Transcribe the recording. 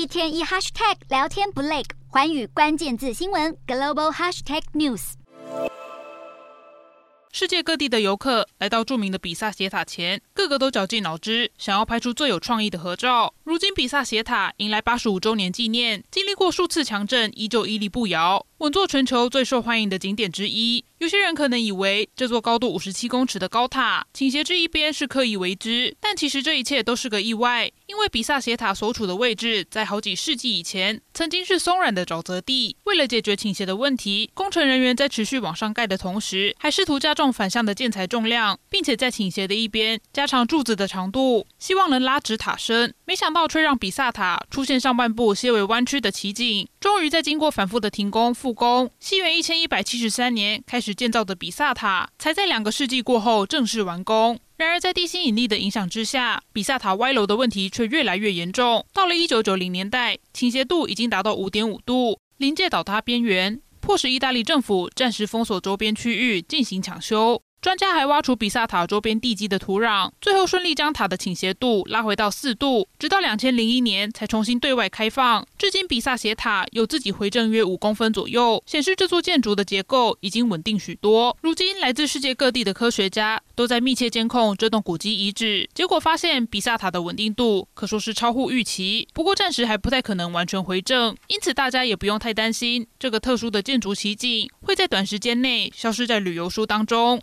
一天一 hashtag 聊天不累，寰宇关键字新闻 global hashtag news。世界各地的游客来到著名的比萨斜塔前，个个都绞尽脑汁，想要拍出最有创意的合照。如今，比萨斜塔迎来八十五周年纪念，经历过数次强震，依旧屹立不摇。稳坐全球最受欢迎的景点之一，有些人可能以为这座高度五十七公尺的高塔倾斜至一边是刻意为之，但其实这一切都是个意外。因为比萨斜塔所处的位置在好几世纪以前曾经是松软的沼泽地，为了解决倾斜的问题，工程人员在持续往上盖的同时，还试图加重反向的建材重量，并且在倾斜的一边加长柱子的长度，希望能拉直塔身。没想到却让比萨塔出现上半部些微弯曲的奇景。终于在经过反复的停工复工，西元一千一百七十三年开始建造的比萨塔，才在两个世纪过后正式完工。然而，在地心引力的影响之下，比萨塔歪楼的问题却越来越严重。到了一九九零年代，倾斜度已经达到五点五度，临界倒塌边缘，迫使意大利政府暂时封锁周边区域进行抢修。专家还挖出比萨塔周边地基的土壤，最后顺利将塔的倾斜度拉回到四度，直到两千零一年才重新对外开放。至今，比萨斜塔有自己回正约五公分左右，显示这座建筑的结构已经稳定许多。如今，来自世界各地的科学家都在密切监控这栋古迹遗址，结果发现比萨塔的稳定度可说是超乎预期。不过，暂时还不太可能完全回正，因此大家也不用太担心这个特殊的建筑奇景会在短时间内消失在旅游书当中。